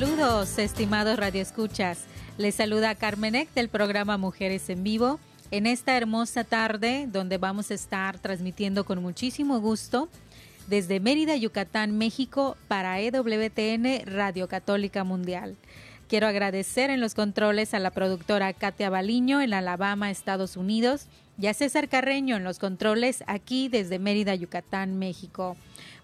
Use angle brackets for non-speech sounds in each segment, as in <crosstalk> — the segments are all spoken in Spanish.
Saludos, estimados radioescuchas. Les saluda Carmenek del programa Mujeres en Vivo en esta hermosa tarde donde vamos a estar transmitiendo con muchísimo gusto desde Mérida, Yucatán, México para EWTN Radio Católica Mundial. Quiero agradecer en los controles a la productora Katia Baliño en Alabama, Estados Unidos, y a César Carreño en los controles aquí desde Mérida, Yucatán, México.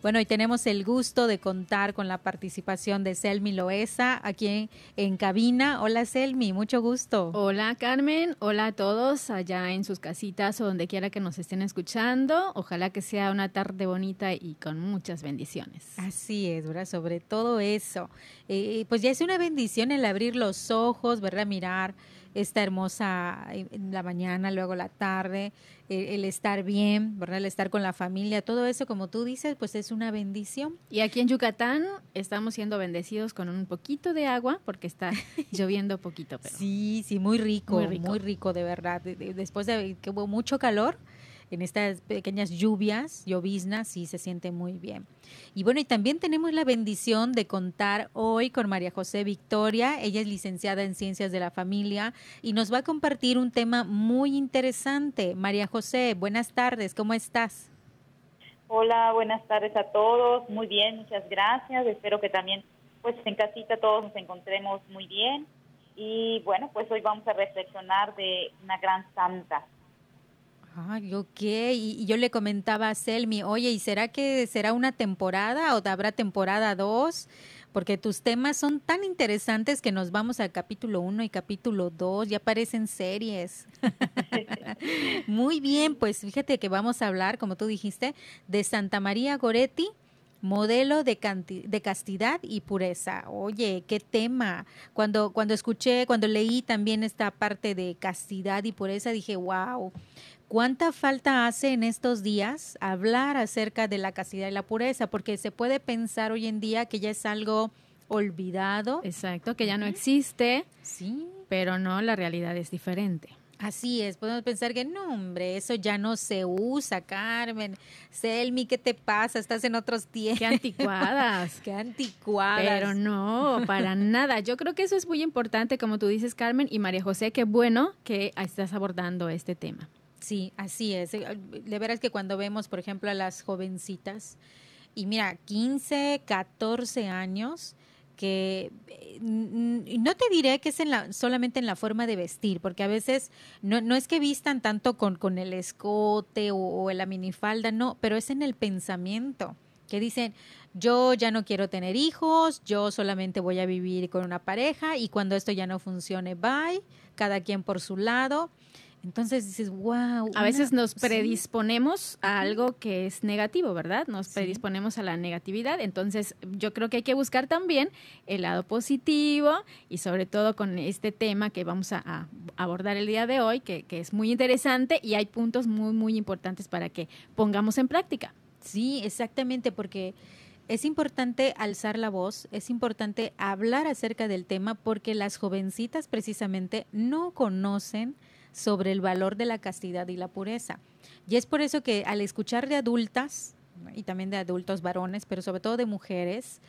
Bueno, y tenemos el gusto de contar con la participación de Selmi Loesa aquí en, en cabina. Hola Selmi, mucho gusto. Hola Carmen, hola a todos allá en sus casitas o donde quiera que nos estén escuchando. Ojalá que sea una tarde bonita y con muchas bendiciones. Así es, ¿verdad? Sobre todo eso. Eh, pues ya es una bendición el abrir los ojos, ¿verdad? Mirar esta hermosa en la mañana, luego la tarde, el, el, estar bien, ¿verdad? El estar con la familia, todo eso, como tú dices, pues es una bendición. Y aquí en Yucatán estamos siendo bendecidos con un poquito de agua porque está <laughs> lloviendo poquito, pero Sí, sí, muy rico, muy rico, muy rico de verdad. De, de, después de que hubo mucho calor, en estas pequeñas lluvias, lloviznas, sí se siente muy bien. Y bueno, y también tenemos la bendición de contar hoy con María José Victoria. Ella es licenciada en Ciencias de la Familia y nos va a compartir un tema muy interesante. María José, buenas tardes, ¿cómo estás? Hola, buenas tardes a todos. Muy bien, muchas gracias. Espero que también, pues en casita todos nos encontremos muy bien. Y bueno, pues hoy vamos a reflexionar de una gran santa, Ay, ok. Y, yo le comentaba a Selmi, oye, ¿y será que será una temporada o habrá temporada 2? Porque tus temas son tan interesantes que nos vamos al capítulo 1 y capítulo 2, ya parecen series. <laughs> Muy bien, pues fíjate que vamos a hablar, como tú dijiste, de Santa María Goretti, modelo de, de, castidad y pureza. Oye, qué tema. Cuando, cuando escuché, cuando leí también esta parte de castidad y pureza, dije, wow, ¿cuánta falta hace en estos días hablar acerca de la castidad y la pureza? Porque se puede pensar hoy en día que ya es algo olvidado. Exacto, que ya no existe. Sí. Pero no, la realidad es diferente. Así es, podemos pensar que no, hombre, eso ya no se usa, Carmen. Selmi, ¿qué te pasa? Estás en otros tiempos. Qué anticuadas. <laughs> Qué anticuadas. Pero no, para <laughs> nada. Yo creo que eso es muy importante, como tú dices, Carmen y María José, qué bueno que estás abordando este tema. Sí, así es. De veras que cuando vemos, por ejemplo, a las jovencitas, y mira, 15, 14 años, que no te diré que es en la, solamente en la forma de vestir, porque a veces no, no es que vistan tanto con, con el escote o, o la minifalda, no, pero es en el pensamiento que dicen, yo ya no quiero tener hijos, yo solamente voy a vivir con una pareja y cuando esto ya no funcione, bye, cada quien por su lado. Entonces dices, wow. A veces nos predisponemos sí. a algo que es negativo, ¿verdad? Nos predisponemos sí. a la negatividad. Entonces yo creo que hay que buscar también el lado positivo y sobre todo con este tema que vamos a, a abordar el día de hoy, que, que es muy interesante y hay puntos muy, muy importantes para que pongamos en práctica. Sí, exactamente, porque es importante alzar la voz, es importante hablar acerca del tema porque las jovencitas precisamente no conocen sobre el valor de la castidad y la pureza. Y es por eso que al escuchar de adultas, y también de adultos varones, pero sobre todo de mujeres,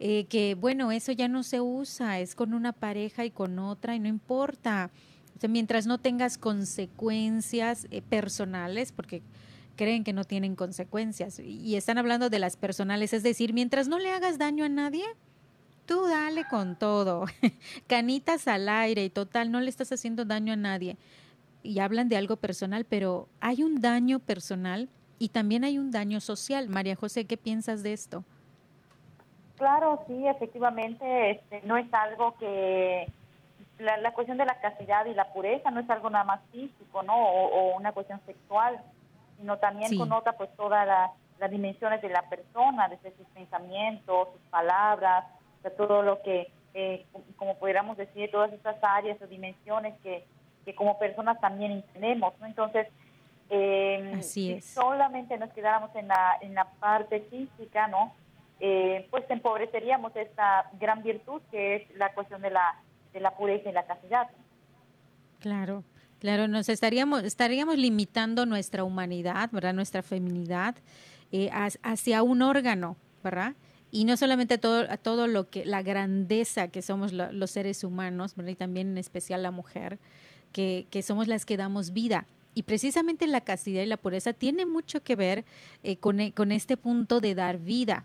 eh, que bueno, eso ya no se usa, es con una pareja y con otra y no importa. Mientras no tengas consecuencias eh, personales, porque creen que no tienen consecuencias y están hablando de las personales, es decir, mientras no le hagas daño a nadie, tú dale con todo, <laughs> canitas al aire y total, no le estás haciendo daño a nadie. Y hablan de algo personal, pero hay un daño personal y también hay un daño social. María José, ¿qué piensas de esto? Claro, sí, efectivamente, este, no es algo que la, cuestión de la castidad y la pureza no es algo nada más físico, ¿no? O, una cuestión sexual, sino también connota pues todas las dimensiones de la persona, desde sus pensamientos, sus palabras, todo lo que, eh, como pudiéramos decir, todas estas áreas o dimensiones que, que como personas también tenemos, ¿no? Entonces, eh, si solamente nos quedáramos en la, en la parte física, ¿no? Eh, pues empobreceríamos esta gran virtud que es la cuestión de la, de la pureza y la castidad. Claro, claro, nos estaríamos, estaríamos limitando nuestra humanidad, ¿verdad? Nuestra feminidad eh, hacia un órgano, ¿verdad? Y no solamente todo, a todo lo que, la grandeza que somos los seres humanos. Y también en especial la mujer, que, que somos las que damos vida. Y precisamente la castidad y la pureza tiene mucho que ver eh, con, e, con este punto de dar vida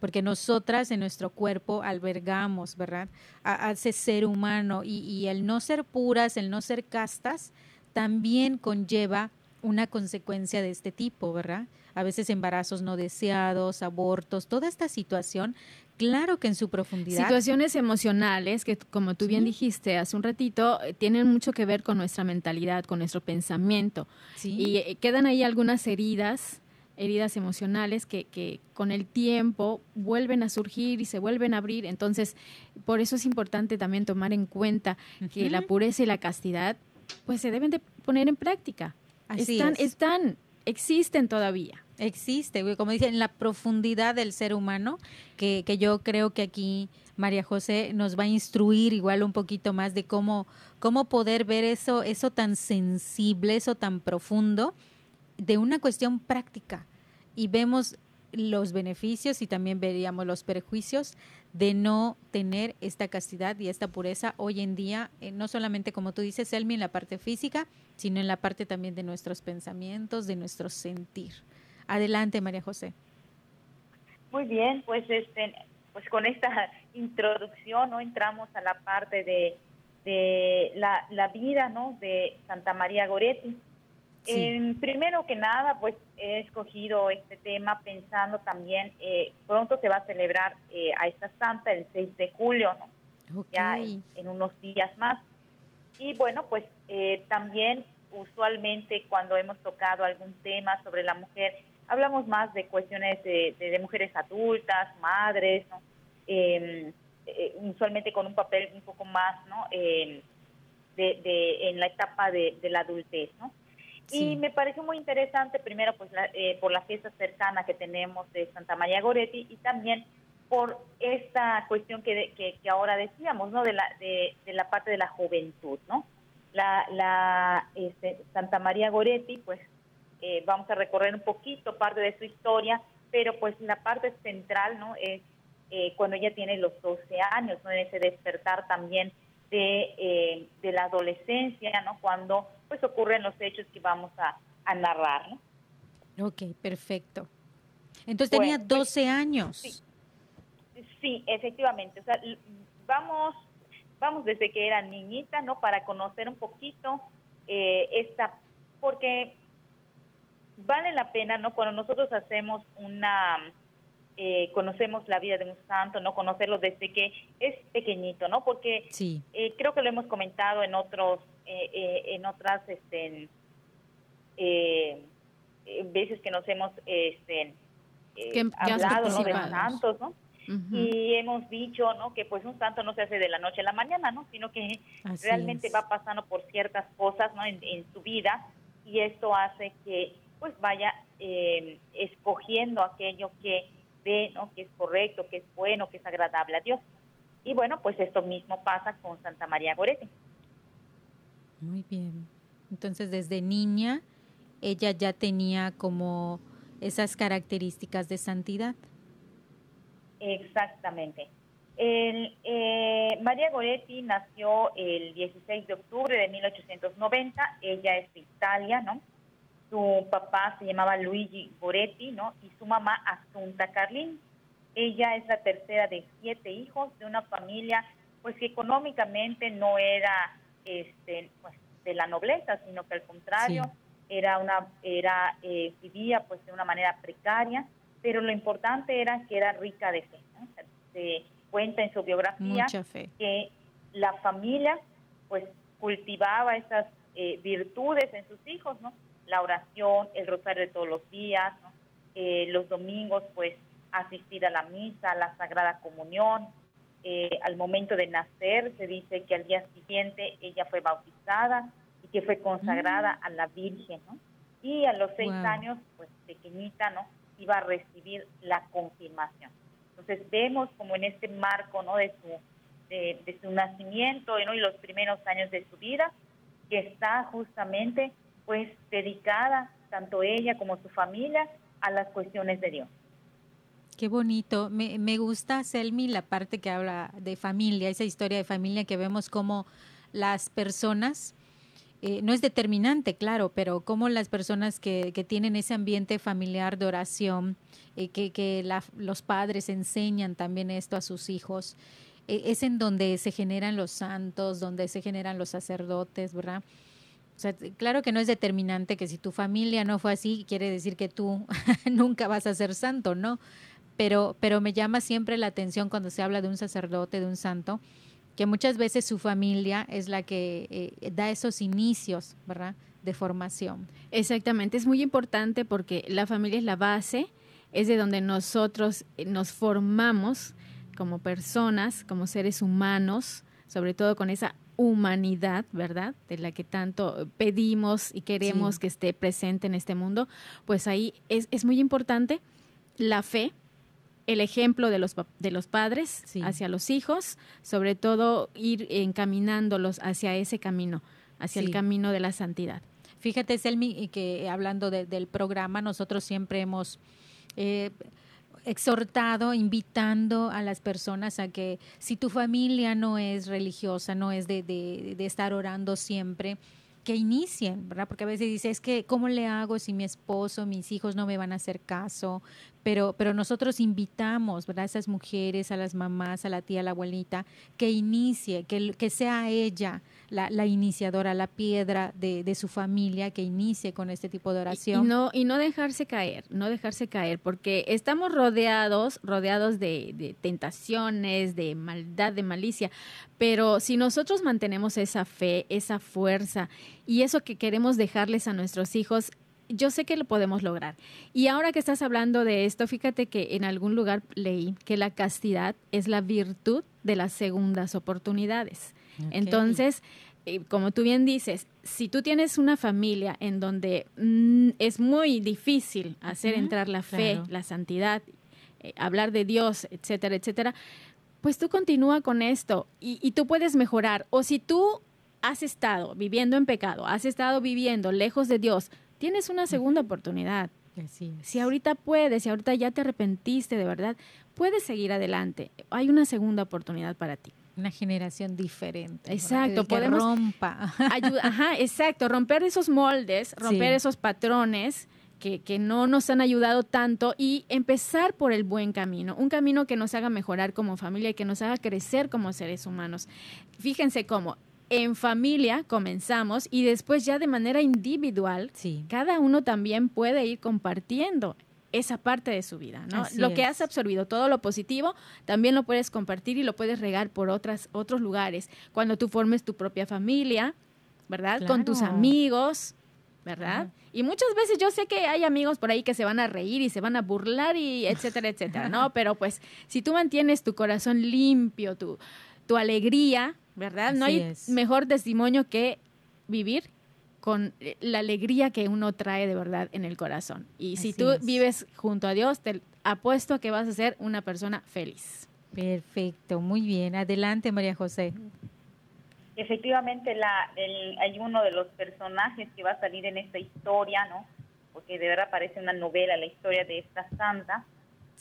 porque nosotras en nuestro cuerpo albergamos, ¿verdad? A, ese ser humano y, el no ser puras, el no ser castas, también conlleva una consecuencia de este tipo, ¿verdad? A veces embarazos no deseados, abortos, toda esta situación, claro que en su profundidad. Situaciones emocionales que, como tú bien dijiste hace un ratito, eh, tienen mucho que ver con nuestra mentalidad, con nuestro pensamiento. Y eh, quedan ahí algunas heridas heridas emocionales que, que, con el tiempo vuelven a surgir y se vuelven a abrir. Entonces, por eso es importante también tomar en cuenta que la pureza y la castidad pues se deben de poner en práctica. están, están, existen todavía. Existe, como dice, en la profundidad del ser humano, que, que yo creo que aquí María José nos va a instruir igual un poquito más de cómo, cómo poder ver eso, eso tan sensible, eso tan profundo, de una cuestión práctica y vemos los beneficios y también veríamos los perjuicios de no tener esta castidad y esta pureza hoy en día, eh, no solamente como tú dices, Elmi, en la parte física, sino en la parte también de nuestros pensamientos, de nuestro sentir. Adelante, María José. Muy bien, pues este, pues con esta introducción no entramos a la parte de, de la, la vida ¿no? de Santa María Goretti primero que nada, pues he escogido este tema pensando también, eh, pronto se va a celebrar eh, a esta santa el 6 de julio, ¿no? ya en, unos días más. Y bueno, pues eh, también usualmente cuando hemos tocado algún tema sobre la mujer, hablamos más de cuestiones de, mujeres adultas, madres, ¿no? Em, usualmente con un papel un poco más, ¿no? Em, de, en la etapa de, de la adultez, ¿no? Y me pareció muy interesante, primero, pues eh, por la fiesta cercana que tenemos de Santa María Goretti y también por esta cuestión que, que, ahora decíamos, ¿no? De la, de, la parte de la juventud, ¿no? La, la este, Santa María Goretti, pues eh, vamos a recorrer un poquito parte de su historia, pero pues la parte central, ¿no? Es eh, cuando ella tiene los 12 años, ¿no? En ese despertar también de, de la adolescencia, ¿no? Cuando pues ocurren los hechos que vamos a, narrar. ¿no? Ok, perfecto. Entonces tenía 12 pues, años. Sí, efectivamente. O sea, vamos, vamos desde que era niñita, ¿no? Para conocer un poquito eh, esta, porque vale la pena, ¿no? Cuando nosotros hacemos una, eh, conocemos la vida de un santo, ¿no? Conocerlo desde que es pequeñito, ¿no? Porque sí. Eh, creo que lo hemos comentado en otros eh, eh, en otras este, veces que nos hemos este, hablado ¿no? de santos, ¿no? Y hemos dicho, ¿no? Que pues un santo no se hace de la noche a la mañana, ¿no? Sino que realmente va pasando por ciertas cosas, ¿no? En, su vida y esto hace que pues vaya escogiendo aquello que ve, ¿no? Que es correcto, que es bueno, que es agradable a Dios. Y bueno, pues esto mismo pasa con Santa María Goretti. Muy bien. Entonces, desde niña, ella ya tenía como esas características de santidad. Exactamente. Eh, María Goretti nació el 16 de octubre de 1890. Ella es de Italia, ¿no? Su papá se llamaba Luigi Goretti, ¿no? Y su mamá Asunta Carlini. Ella es la tercera de siete hijos de una familia pues que económicamente no era este pues de la nobleza, sino que al contrario era una era eh, vivía pues de una manera precaria, pero lo importante era que era rica de fe. Se cuenta en su biografía que la familia pues cultivaba esas eh, virtudes en sus hijos, ¿no? La oración, el rosario de todos los días, eh, los domingos pues asistir a la misa, a la Sagrada Comunión. Eh, al momento de nacer se dice que al día siguiente ella fue bautizada y que fue consagrada mm. a la Virgen, ¿no? Y a los seis años, pues pequeñita, ¿no? Iba a recibir la confirmación. Entonces vemos como en este marco, ¿no? De su, de, su nacimiento ¿no? y los primeros años de su vida, que está justamente pues dedicada, tanto ella como su familia, a las cuestiones de Dios. Qué bonito. Me, me gusta, Selmi, la parte que habla de familia, esa historia de familia que vemos como las personas, eh, no es determinante, claro, pero como las personas que, que tienen ese ambiente familiar de oración, eh, que, que los padres enseñan también esto a sus hijos, eh, es en donde se generan los santos, donde se generan los sacerdotes, ¿verdad? Claro que no es determinante que si tu familia no fue así, quiere decir que tú <laughs> nunca vas a ser santo, ¿no? pero, pero me llama siempre la atención cuando se habla de un sacerdote, de un santo, que muchas veces su familia es la que eh, da esos inicios, ¿verdad? De formación. Exactamente, es muy importante porque la familia es la base, es de donde nosotros eh, nos formamos como personas, como seres humanos, sobre todo con esa humanidad, ¿verdad? De la que tanto pedimos y queremos que esté presente en este mundo, pues ahí es, es muy importante la fe, el ejemplo de los, de los padres hacia los hijos, sobre todo ir encaminándolos hacia ese camino, hacia el camino de la santidad. Fíjate, Selmi, que hablando del programa, nosotros siempre hemos eh, exhortado, invitando a las personas a que si tu familia no es religiosa, no es de, de, estar orando siempre, que inicien, ¿verdad? Porque a veces dice, es que, ¿cómo le hago si mi esposo, mis hijos no me van a hacer caso? Pero, pero nosotros invitamos, ¿verdad? A esas mujeres, a las mamás, a la tía, a la abuelita, que inicie, que, que sea ella la, iniciadora, la piedra de, su familia, que inicie con este tipo de oración. Y, no, y no dejarse caer, no dejarse caer, porque estamos rodeados, rodeados de, de tentaciones, de maldad, de malicia, pero si nosotros mantenemos esa fe, esa fuerza y eso que queremos dejarles a nuestros hijos, yo sé que lo podemos lograr. Y ahora que estás hablando de esto, fíjate que en algún lugar leí que la castidad es la virtud de las segundas oportunidades. Entonces, eh, como tú bien dices, si tú tienes una familia en donde mm, es muy difícil hacer entrar la fe, la santidad, eh, hablar de Dios, etcétera, etcétera, pues tú continúa con esto y, y tú puedes mejorar. O si tú has estado viviendo en pecado, has estado viviendo lejos de Dios, tienes una segunda oportunidad. Si ahorita puedes, si ahorita ya te arrepentiste de verdad, puedes seguir adelante. Hay una segunda oportunidad para ti. Una generación diferente. Exacto, podemos rompa. <laughs> ajá, exacto, romper esos moldes, romper esos patrones que, que, no nos han ayudado tanto y empezar por el buen camino, un camino que nos haga mejorar como familia y que nos haga crecer como seres humanos. Fíjense cómo en familia comenzamos y después ya de manera individual, cada uno también puede ir compartiendo esa parte de su vida, ¿no? lo que has absorbido, todo lo positivo, también lo puedes compartir y lo puedes regar por otras, otros lugares. Cuando tú formes tu propia familia, ¿verdad? Con tus amigos, ¿verdad? Y muchas veces yo sé que hay amigos por ahí que se van a reír y se van a burlar y etcétera, etcétera, ¿no? <laughs> Pero pues si tú mantienes tu corazón limpio, tu, tu alegría, ¿verdad? no hay mejor testimonio que vivir con eh, la alegría que uno trae de verdad en el corazón. Y si tú vives junto a Dios, te apuesto a que vas a ser una persona feliz. Perfecto, muy bien. Adelante, María José. Efectivamente, la, hay uno de los personajes que va a salir en esta historia, ¿no? Porque de verdad parece una novela la historia de esta santa,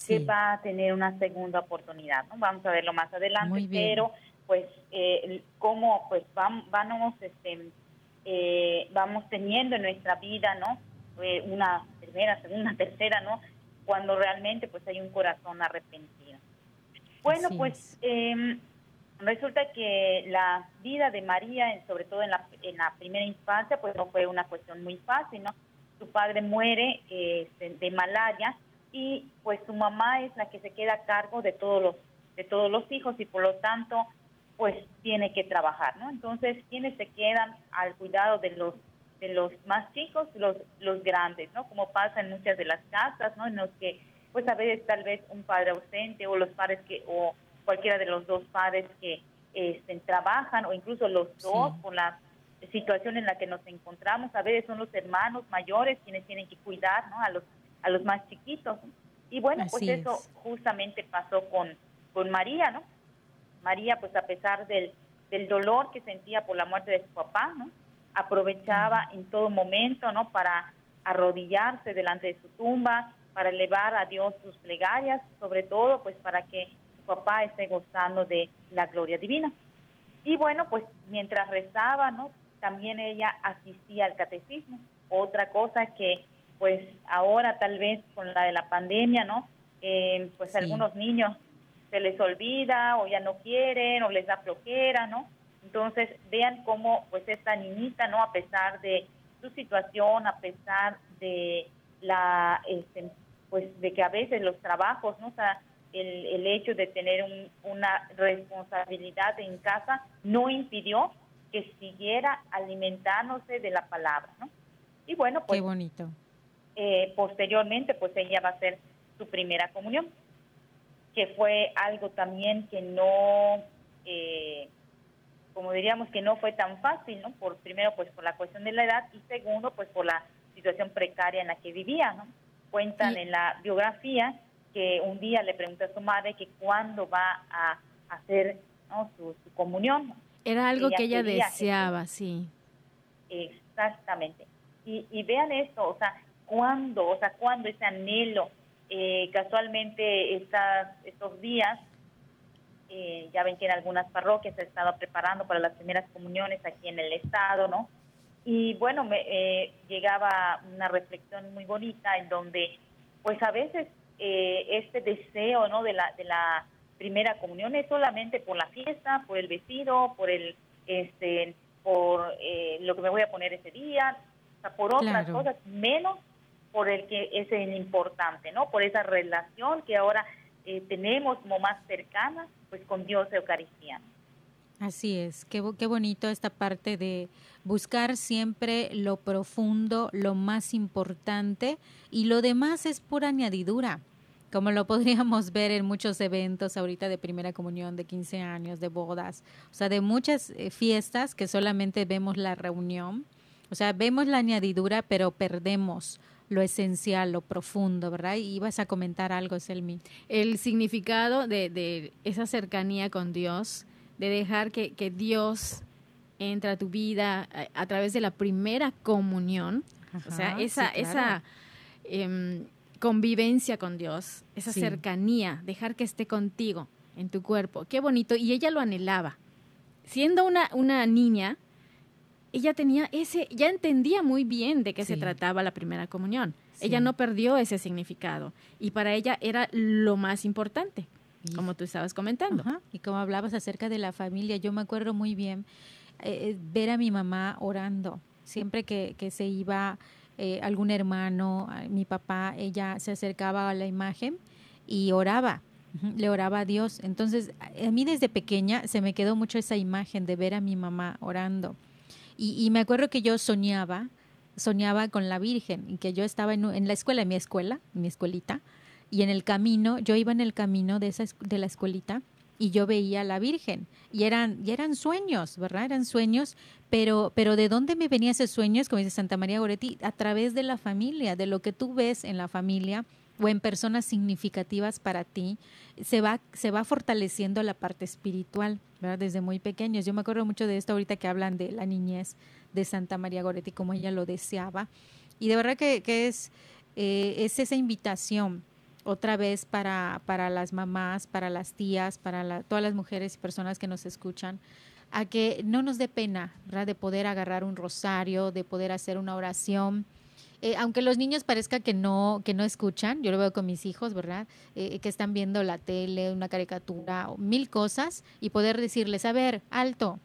que va a tener una segunda oportunidad, ¿no? Vamos a verlo más adelante, pero pues eh, cómo pues vamos, vamos este, eh, vamos teniendo en nuestra vida, ¿no? Eh, una primera, segunda, <laughs> tercera, ¿no? Cuando realmente pues hay un corazón arrepentido. Bueno, pues em, resulta que la vida de María, sobre todo en la, en la primera infancia, pues no fue una cuestión muy fácil, ¿no? Su padre muere este, de malaria y pues su mamá es la que se queda a cargo de todos los de todos los hijos y por lo tanto pues tiene que trabajar, ¿no? Entonces, ¿quiénes se quedan al cuidado de los de los más chicos, los los grandes, ¿no? Como pasa en muchas de las casas, ¿no? En los que pues a veces tal vez un padre ausente o los padres que o cualquiera de los dos padres que este, trabajan o incluso los dos con la situación en la que nos encontramos, a veces son los hermanos mayores quienes tienen que cuidar, ¿no? A los a los más chiquitos. Y bueno, pues eso justamente pasó con con María, ¿no? María, pues a pesar del, del dolor que sentía por la muerte de su papá, ¿no? Aprovechaba en todo momento, ¿no? Para arrodillarse delante de su tumba, para elevar a Dios sus plegarias, sobre todo, pues para que su papá esté gozando de la gloria divina. Y bueno, pues mientras rezaba, ¿no? También ella asistía al catecismo. Otra cosa que, pues ahora tal vez con la de la pandemia, ¿no? Eh, pues algunos niños se les olvida o ya no quieren o les da flojera, ¿no? Entonces, vean cómo pues esta niñita, ¿no? A pesar de su situación, a pesar de la, este, pues de que a veces los trabajos, ¿no? O sea, el, el hecho de tener una responsabilidad en casa no impidió que siguiera alimentándose de la palabra, ¿no? Y bueno, pues... Qué bonito. Eh, posteriormente, pues ella va a hacer su primera comunión que fue algo también que no, eh, como diríamos, que no fue tan fácil, ¿no? Por, primero, pues por la cuestión de la edad y segundo, pues por la situación precaria en la que vivía, ¿no? Cuentan en la biografía que un día le pregunta a su madre que cuándo va a hacer su, comunión. Era algo que ella deseaba, sí. Exactamente. Y, y vean esto, o sea, cuándo, o sea, cuándo ese anhelo eh, casualmente estas, estos días, eh, ya ven que en algunas parroquias se ha estado preparando para las primeras comuniones aquí en el estado, ¿no? Y bueno, me eh, llegaba una reflexión muy bonita en donde, pues a veces este deseo, ¿no? De la, de la primera comunión es solamente por la fiesta, por el vestido, por el, este, por lo que me voy a poner ese día, o sea, por otras cosas, menos por el que es el importante, ¿no? Por esa relación que ahora eh, tenemos como más cercana, pues con Dios Eucaristía. Así es, qué, qué bonito esta parte de buscar siempre lo profundo, lo más importante y lo demás es pura añadidura, como lo <laughs> podríamos ver en muchos eventos ahorita de primera comunión, de 15 años, de bodas, o sea, de muchas eh, fiestas que solamente vemos la reunión, o sea, vemos la añadidura, pero perdemos lo esencial, lo profundo, ¿verdad? Y ibas a comentar algo, Selmi. El significado de, de esa cercanía con Dios, de dejar que, que Dios entre a tu vida a, través de la primera comunión, o sea, esa, esa em, convivencia con Dios, esa cercanía, dejar que esté contigo en tu cuerpo. Qué bonito. Y ella lo anhelaba. Siendo una, una niña, ella tenía ese, ya entendía muy bien de qué se trataba la primera comunión. Ella no perdió ese significado y para ella era lo más importante, como tú estabas comentando. Y como hablabas acerca de la familia, yo me acuerdo muy bien eh, eh, ver a mi mamá orando. Siempre que, que se iba eh, algún hermano, mi papá, ella se acercaba a la imagen y oraba le oraba a Dios. Entonces, a mí desde pequeña se me quedó mucho esa imagen de ver a mi mamá orando. Y, me acuerdo que yo soñaba, soñaba con la Virgen y que yo estaba en, la escuela, en mi escuela, en mi escuelita, y en el camino, yo iba en el camino de, esa, de la escuelita y yo veía a la Virgen y eran, y eran sueños, ¿verdad? Eran sueños, pero, pero ¿de dónde me venía ese sueños? Como dice Santa María Goretti, a través de la familia, de lo que tú ves en la familia o en personas significativas para ti, se va, se va fortaleciendo la parte espiritual, Desde muy pequeños. Yo me acuerdo mucho de esto ahorita que hablan de la niñez de Santa María Goretti, como ella lo deseaba. Y de verdad que, es, eh, es esa invitación otra vez para, para las mamás, para las tías, para todas las mujeres y personas que nos escuchan, a que no nos dé pena. De poder agarrar un rosario, de poder hacer una oración, eh, aunque los niños parezca que no, que no escuchan, yo lo veo con mis hijos, ¿verdad? Eh, que están viendo la tele, una caricatura, mil cosas, y poder decirles, a ver, alto,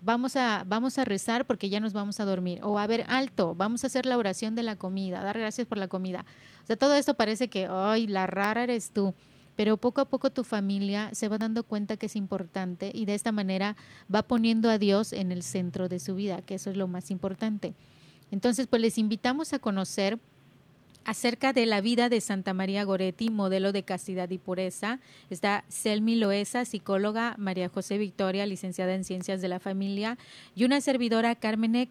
vamos a, vamos a rezar porque ya nos vamos a dormir. O a ver, alto, vamos a hacer la oración de la comida, dar gracias por la comida. O sea, todo esto parece que, ay, la rara eres tú. Pero poco a poco tu familia se va dando cuenta que es importante y de esta manera va poniendo a Dios en el centro de su vida, que eso es lo más importante. Entonces, pues les invitamos a conocer acerca de la vida de Santa María Goretti, modelo de castidad y pureza. Está Selmi Loesa, psicóloga, María José Victoria, licenciada en Ciencias de la Familia, y una servidora, Carmenek.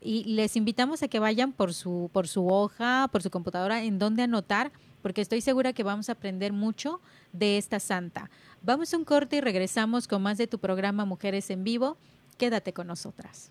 Y les invitamos a que vayan por su, por su hoja, por su computadora, en donde anotar, porque estoy segura que vamos a aprender mucho de esta santa. Vamos a un corte y regresamos con más de tu programa Mujeres en Vivo. Quédate con nosotras.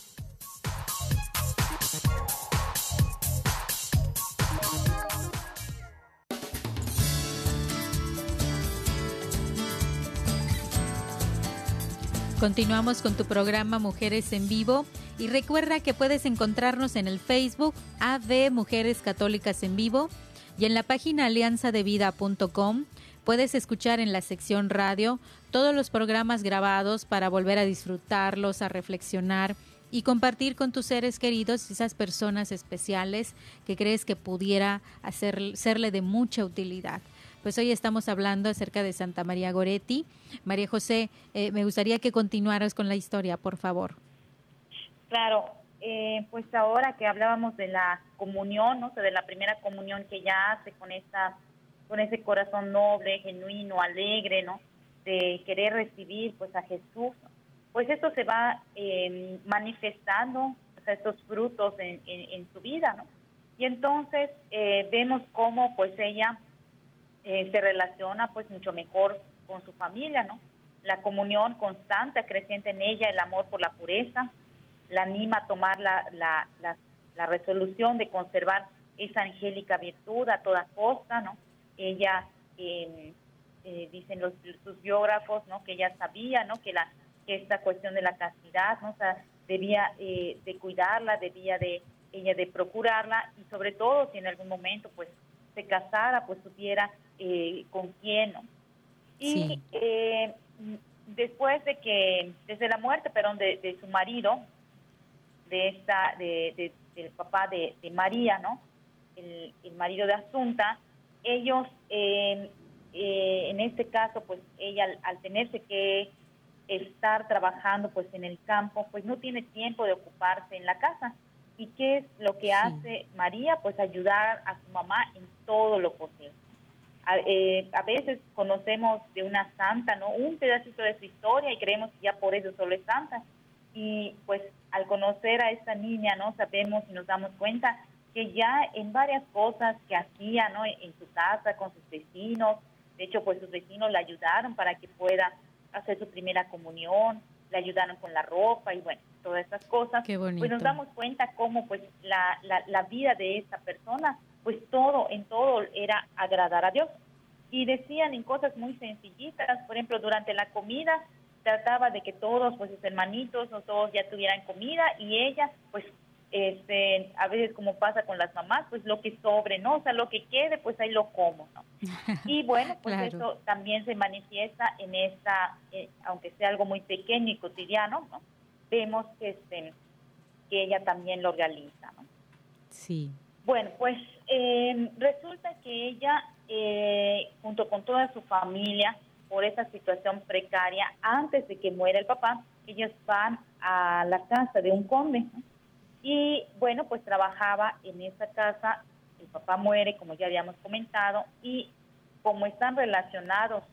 Continuamos con tu programa Mujeres en Vivo y recuerda que puedes encontrarnos en el Facebook AV Mujeres Católicas en Vivo y en la página alianzadevida.com puedes escuchar en la sección radio todos los programas grabados para volver a disfrutarlos, a reflexionar y compartir con tus seres queridos esas personas especiales que crees que pudiera hacer, serle de mucha utilidad. Pues hoy estamos hablando acerca de Santa María Goretti. María José, eh, me gustaría que continuaras con la historia, por favor. Claro, eh, pues ahora que hablábamos de la comunión, ¿no? de la primera comunión que ella hace con esa, con ese corazón noble, genuino, alegre, ¿no? De querer recibir, pues, a Jesús. Pues esto se va eh, manifestando, o sea, estos frutos en, su vida, ¿no? Y entonces vemos cómo, pues, ella eh, se relaciona pues mucho mejor con su familia, ¿no? La comunión constante, creciente en ella, el amor por la pureza, la anima a tomar la, la, la, resolución de conservar esa angélica virtud a toda costa, ¿no? Ella, em, eh, dicen los, sus biógrafos, ¿no? Que ella sabía, ¿no? Que, la, que esta cuestión de la castidad, ¿no? Debía eh, de cuidarla, debía de ella de procurarla y sobre todo si en algún momento pues se casara, pues supiera eh, con quién. Y eh, después de que, desde la muerte, perdón, de, su marido, de esta, de, del papá de, María, ¿no? El, marido de Asunta, ellos, eh, en este caso, pues ella al, tenerse que estar trabajando pues en el campo, pues no tiene tiempo de ocuparse en la casa. ¿Y qué es lo que hace María? Pues ayudar a su mamá en todo lo posible. Eh, a, veces conocemos de una santa, ¿no? Un pedacito de su historia y creemos que ya por eso solo es santa. Y pues al conocer a esta niña, ¿no? Sabemos y nos damos cuenta que ya en varias cosas que hacía, ¿no? En, su casa, con sus vecinos, de hecho, pues sus vecinos la ayudaron para que pueda hacer su primera comunión, le ayudaron con la ropa y bueno, todas esas cosas. Pues nos damos cuenta cómo pues la, la, la vida de esta persona pues todo, en todo era agradar a Dios. Y decían en cosas muy sencillitas, por ejemplo, durante la comida trataba de que todos, pues sus hermanitos, o todos ya tuvieran comida y ella, pues este, a veces como pasa con las mamás, pues lo que sobre, ¿no? O sea, lo que quede, pues ahí lo como, ¿no? <laughs> Y bueno, pues eso también se manifiesta en esta, eh, aunque sea algo muy pequeño y cotidiano, ¿no? Vemos que este, que ella también lo realiza. ¿no? Sí. Bueno, pues eh, resulta que ella, eh, junto con toda su familia, por esa situación precaria, antes de que muera el papá, ellos van a la casa de un conde. Y bueno, pues trabajaba en esa casa, el papá muere, como ya habíamos comentado, y como están relacionados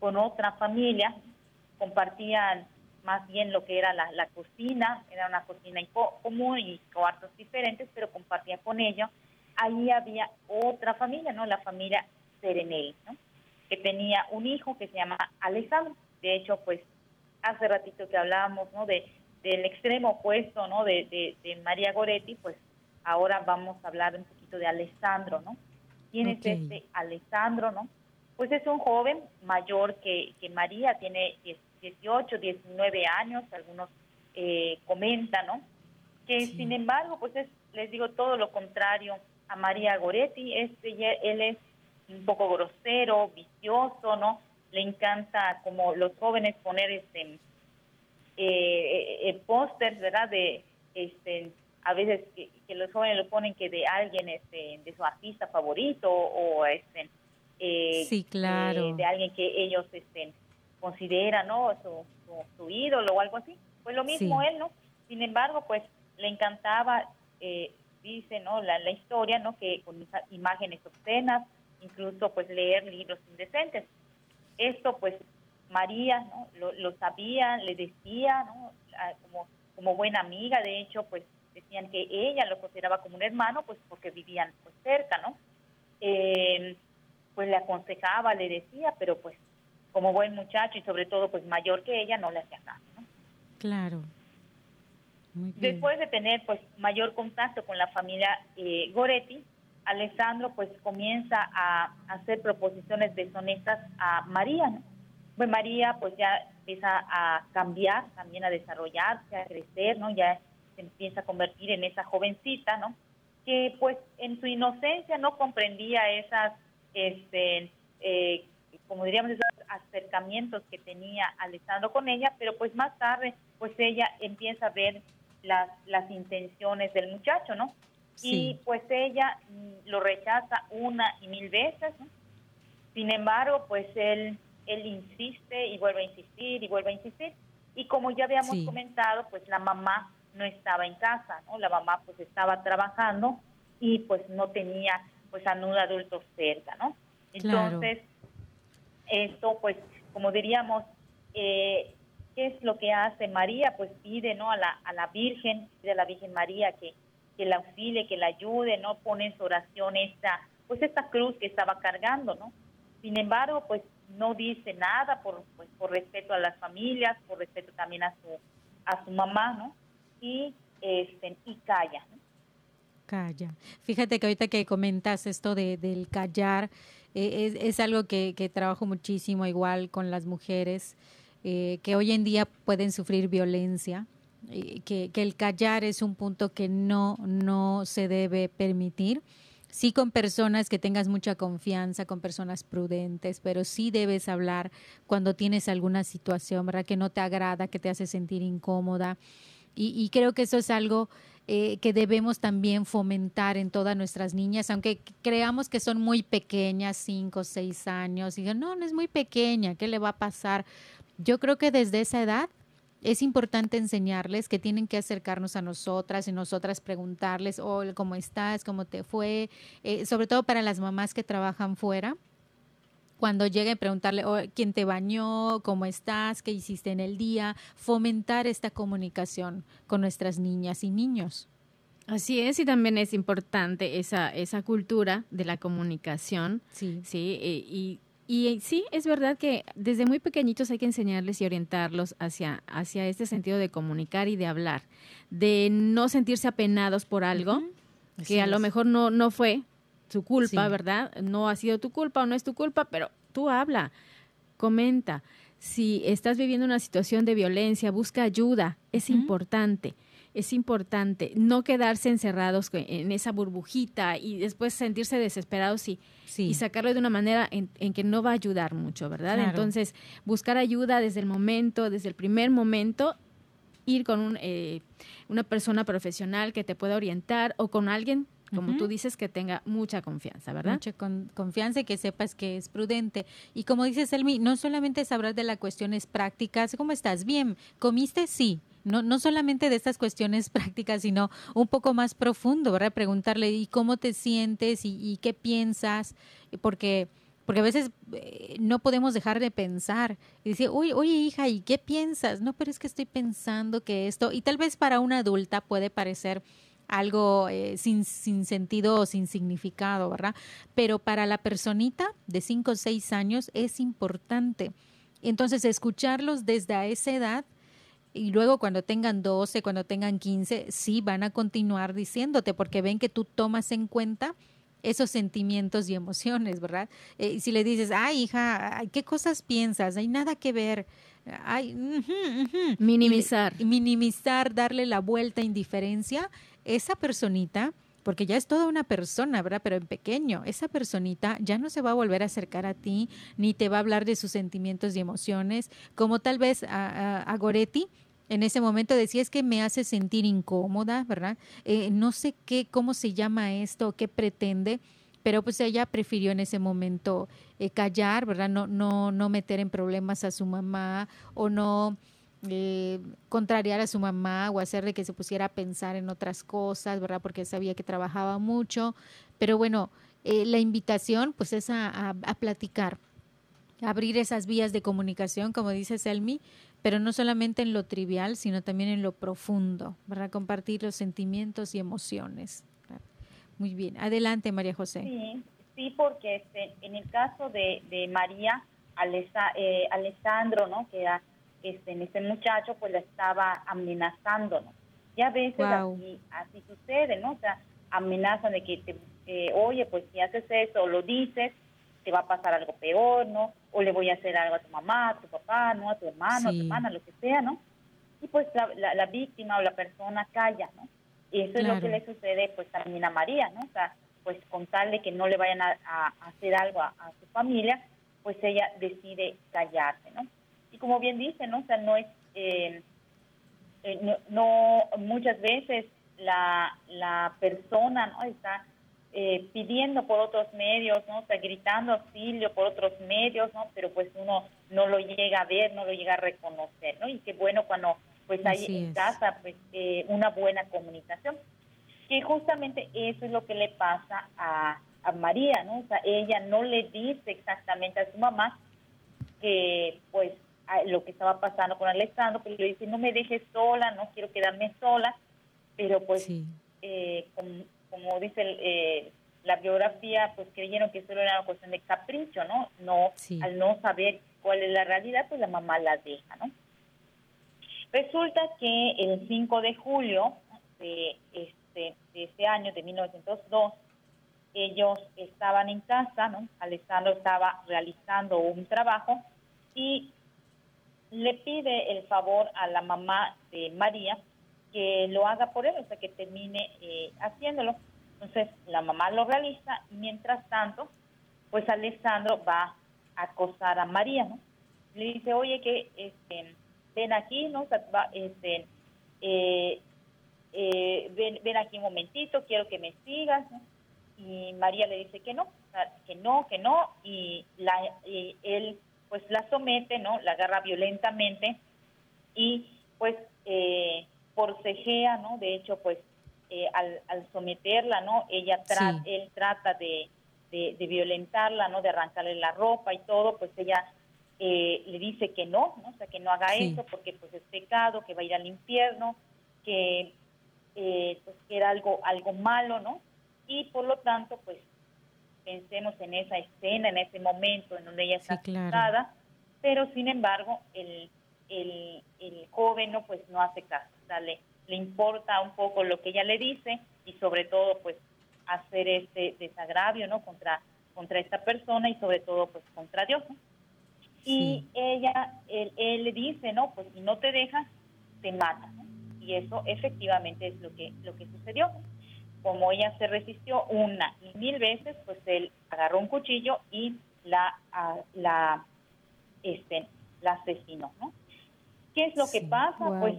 con otra familia, compartían más bien lo que era la, la cocina, era una cocina común y cuartos diferentes, pero compartía con ellos. Ahí había otra familia, ¿no? La familia Serenel, ¿no? Que tenía un hijo que se llama Alessandro. De hecho, pues hace ratito que hablábamos, ¿no? De, del extremo opuesto, ¿no? De, de, María Goretti, pues ahora vamos a hablar un poquito de Alessandro, ¿no? ¿Quién es este Alessandro, no? Pues es un joven mayor que, que María, tiene 18, 19 años, algunos eh, comentan, ¿no? Que sin embargo, pues es, les digo todo lo contrario a María Goretti, este, él es un poco grosero, vicioso, ¿no? Le encanta, como los jóvenes, poner este eh, eh, eh pósters, ¿verdad? De, este, a veces que, los jóvenes lo ponen que de alguien, este, de su artista favorito o este, eh, sí, claro. de alguien que ellos estén considera, ¿no? Su, su, ídolo o algo así. Pues lo mismo él, ¿no? Sin embargo, pues le encantaba, eh, dice, ¿no? La, la historia, ¿no? Que con imágenes obscenas, incluso pues leer libros indecentes. Esto pues María, ¿no? Lo, sabía, le decía, ¿no? como, como buena amiga, de hecho, pues decían que ella lo consideraba como un hermano, pues porque vivían pues cerca, ¿no? Eh, pues le aconsejaba, le decía, pero pues como buen muchacho y sobre todo pues mayor que ella, no le hacía caso. ¿no? Claro. Después de tener pues mayor contacto con la familia eh, Goretti, Alessandro pues comienza a, hacer proposiciones deshonestas a María. ¿no? Pues María pues ya empieza a cambiar, también a desarrollarse, a crecer, ¿no? Ya se empieza a convertir en esa jovencita, ¿no? Que pues en su inocencia no comprendía esas este, eh, como diríamos, esos acercamientos que tenía Alessandro con ella, pero pues más tarde, pues ella empieza a ver las, las intenciones del muchacho, ¿no? Y pues ella lo rechaza una y mil veces, ¿no? Sin embargo, pues él, él insiste y vuelve a insistir y vuelve a insistir. Y como ya habíamos comentado, pues la mamá no estaba en casa, ¿no? La mamá pues estaba trabajando y pues no tenía pues a un adulto cerca, ¿no? Entonces, esto, pues, como diríamos, eh, ¿qué es lo que hace María? Pues pide, ¿no? A la, a la Virgen, pide a la Virgen María que, que la auxilie, que la ayude, ¿no? Pone en su oración esta, pues esta cruz que estaba cargando, ¿no? Sin embargo, pues no dice nada por, pues, por respeto a las familias, por respeto también a su, a su mamá, ¿no? Y, este, y calla. Calla. Fíjate que ahorita que comentas esto de, del callar, eh, es, es, algo que, trabajo muchísimo igual con las mujeres eh, que hoy en día pueden sufrir violencia, que, el callar es un punto que no, no se debe permitir. Sí con personas que tengas mucha confianza, con personas prudentes, pero sí debes hablar cuando tienes alguna situación, ¿verdad? Que no te agrada, que te hace sentir incómoda. Y, y creo que eso es algo eh, que debemos también fomentar en todas nuestras niñas, aunque creamos que son muy pequeñas, cinco, seis años, y digan, no, no es muy pequeña, ¿qué le va a pasar? Yo creo que desde esa edad es importante enseñarles que tienen que acercarnos a nosotras y nosotras preguntarles, oh, ¿cómo estás? ¿Cómo te fue? Eh, sobre todo para las mamás que trabajan fuera cuando llegue a preguntarle oh, quién te bañó, cómo estás, qué hiciste en el día, fomentar esta comunicación con nuestras niñas y niños. Así es, y también es importante esa, esa cultura de la comunicación. Sí. Sí, eh, y, y, sí, es verdad que desde muy pequeñitos hay que enseñarles y orientarlos hacia, hacia este sentido de comunicar y de hablar, de no sentirse apenados por algo que a lo mejor no, no fue su culpa, ¿verdad? No ha sido tu culpa o no es tu culpa, pero tú habla, comenta. Si estás viviendo una situación de violencia, busca ayuda, es importante. Es importante no quedarse encerrados en esa burbujita y después sentirse desesperados y, y sacarlo de una manera en, que no va a ayudar mucho, ¿verdad? Entonces, buscar ayuda desde el momento, desde el primer momento ir con un, eh, una persona profesional que te pueda orientar o con alguien como tú dices, que tenga mucha confianza, ¿verdad? Mucha confianza y que sepas que es prudente. Y como dices, Elmi, no solamente sabrás de las cuestiones prácticas, ¿cómo estás? Bien, ¿comiste? Sí. No, no solamente de estas cuestiones <laughs> prácticas, sino un poco más profundo, ¿verdad? Preguntarle, ¿y cómo te sientes? ¿Y, qué piensas? Porque porque a veces eh, no podemos dejar de pensar y decir, oye, oye hija, ¿y qué piensas? No, pero es que estoy pensando que esto, y tal vez para una adulta puede parecer algo eh, sin, sin sentido o sin significado, ¿verdad? Pero para la personita de 5 o 6 años es importante. Entonces, escucharlos desde esa edad y luego cuando tengan 12, cuando tengan 15, sí van a continuar diciéndote porque ven que tú tomas en cuenta esos sentimientos y emociones, ¿verdad? Eh, si le dices, ay, hija, ¿qué cosas piensas? Hay nada que ver. Ay, minimizar. minimizar, darle la vuelta a indiferencia, esa personita, porque ya es toda una persona, ¿verdad? Pero en pequeño, esa personita ya no se va a volver a acercar a ti, ni te va a hablar de sus sentimientos y emociones, como tal vez a Goretti en ese momento decía es que me hace sentir incómoda, ¿verdad? Eh, no sé qué, cómo se llama esto, qué pretende, pero pues ella prefirió en ese momento eh, callar, ¿verdad? No, no, no meter en problemas a su mamá o no eh, contrariar a su mamá o hacerle que se pusiera a pensar en otras cosas, ¿verdad? Porque sabía que trabajaba mucho. Pero bueno, la invitación pues es a, a, platicar, abrir esas vías de comunicación, como dice Selmi, pero no solamente en lo trivial, sino también en lo profundo, para compartir los sentimientos y emociones. Muy bien, adelante María José. Sí, sí porque este, en el caso de, de María eh, Alessandro, ¿no? que este, este muchacho, pues la estaba amenazando, ¿no? Y a veces así, así sucede, ¿no? O sea, amenazan de que, te, eh, oye, pues si haces eso o lo dices, te va a pasar algo peor, ¿no? O le voy a hacer algo a tu mamá, a tu papá, ¿no? A tu hermano, a tu hermana, lo que sea, ¿no? Y pues la, la, víctima o la persona calla, ¿no? Y eso es lo que le sucede pues también a María, ¿no? O sea, pues con tal de que no le vayan a, hacer algo a, su familia, pues ella decide callarse, ¿no? Como bien dice, ¿no? O sea, no es, eh, eh, no, no, muchas veces la, la persona, ¿no? Está eh, pidiendo por otros medios, ¿no? Sea, gritando auxilio por otros medios, ¿no? Pero pues uno no lo llega a ver, no lo llega a reconocer, ¿no? Y qué bueno cuando pues hay en casa pues eh, una buena comunicación. Que justamente eso es lo que le pasa a, a María, ¿no? O sea, ella no le dice exactamente a su mamá que pues lo que estaba pasando con Alessandro, pero le dice, no me dejes sola, no quiero quedarme sola, pero pues eh, con, como dice eh, la biografía, pues creyeron que solo era una cuestión de capricho, ¿no? No, al no saber cuál es la realidad, pues la mamá la deja, ¿no? Resulta que el 5 de julio de este, de este año, de 1902, ellos estaban en casa, ¿no? Alessandro estaba realizando un trabajo y le pide el favor a la mamá de María que lo haga por él, o sea, que termine eh, haciéndolo. Entonces, la mamá lo realiza y mientras tanto, pues Alessandro va a acosar a María, ¿no? Le dice, oye, que este, ven aquí, ¿no? Sea, este, eh, eh, ven, ven, aquí un momentito, quiero que me sigas, ¿no? Y María le dice que no, que no, que no, y, la, y él pues la somete, ¿no? La agarra violentamente y pues eh, forcejea, ¿no? De hecho, pues eh, al, al, someterla, ¿no? Ella él trata de, de, violentarla, ¿no? De arrancarle la ropa y todo, pues ella eh, le dice que no, ¿no? O sea, que no haga eso porque pues es pecado, que va a ir al infierno, que eh, pues que era algo, algo malo, ¿no? Y por lo tanto, pues pensemos en esa escena, en ese momento en donde ella está sí, pero sin embargo el, el, el joven no pues no hace caso, le, le importa un poco lo que ella le dice y sobre todo pues hacer este desagravio no contra contra esta persona y sobre todo pues contra Dios y ella él, él, le dice no pues si no te dejas te mata y eso efectivamente es lo que lo que sucedió como ella se resistió una y mil veces pues él agarró un cuchillo y la la este la asesinó no qué es lo que pasa pues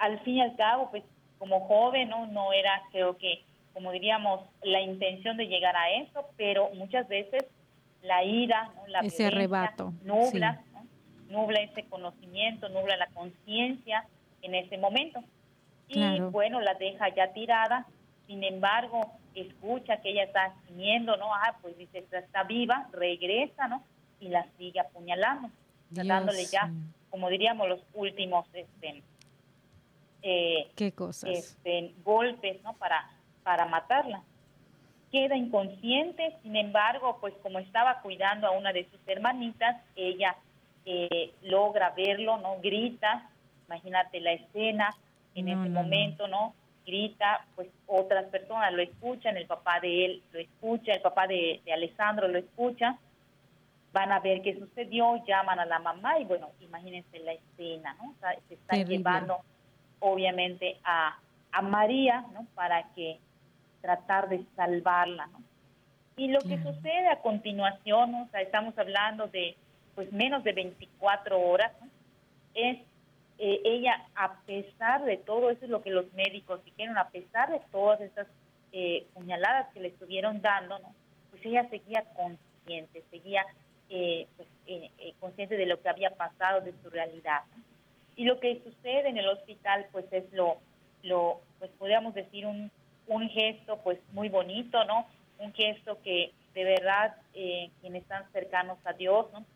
al fin y al cabo, pues como joven, ¿no? No era, creo que, como diríamos, la intención de llegar a eso, pero muchas veces la ira, ¿no? la ese arrebato, nubla, nubla ese conocimiento, nubla la conciencia en ese momento. Y bueno, la deja ya tirada, sin embargo, escucha que ella está gimiendo, ¿no? Ah, pues dice, está viva, regresa, ¿no? Y la sigue apuñalando, dándole ya, como diríamos, los últimos, este, eh, ¿Qué cosas? Este, golpes, ¿no? Para, para matarla. Queda inconsciente, sin embargo, pues como estaba cuidando a una de sus hermanitas, ella eh, logra verlo, ¿no? Grita, imagínate la escena en ese momento, ¿no? Grita, pues otras personas lo escuchan, el papá de él lo escucha, el papá de, Alessandro lo escucha, van a ver qué sucedió, llaman a la mamá y bueno, imagínense la escena, ¿no? se están llevando obviamente a, a María, ¿no? Para que tratar de salvarla, ¿no? Y lo que sucede a continuación, o sea, estamos hablando de pues menos de 24 horas, es eh, ella, a pesar de todo, eso es lo que los médicos dijeron, a pesar de todas estas eh, puñaladas que le estuvieron dando, ¿no? pues ella seguía consciente, seguía eh, pues, consciente de lo que había pasado, de su realidad. Y lo que sucede en el hospital, pues es lo, lo pues podríamos decir un, un gesto pues muy bonito, ¿no? Un gesto que de verdad eh, quienes están cercanos a Dios, ¿no?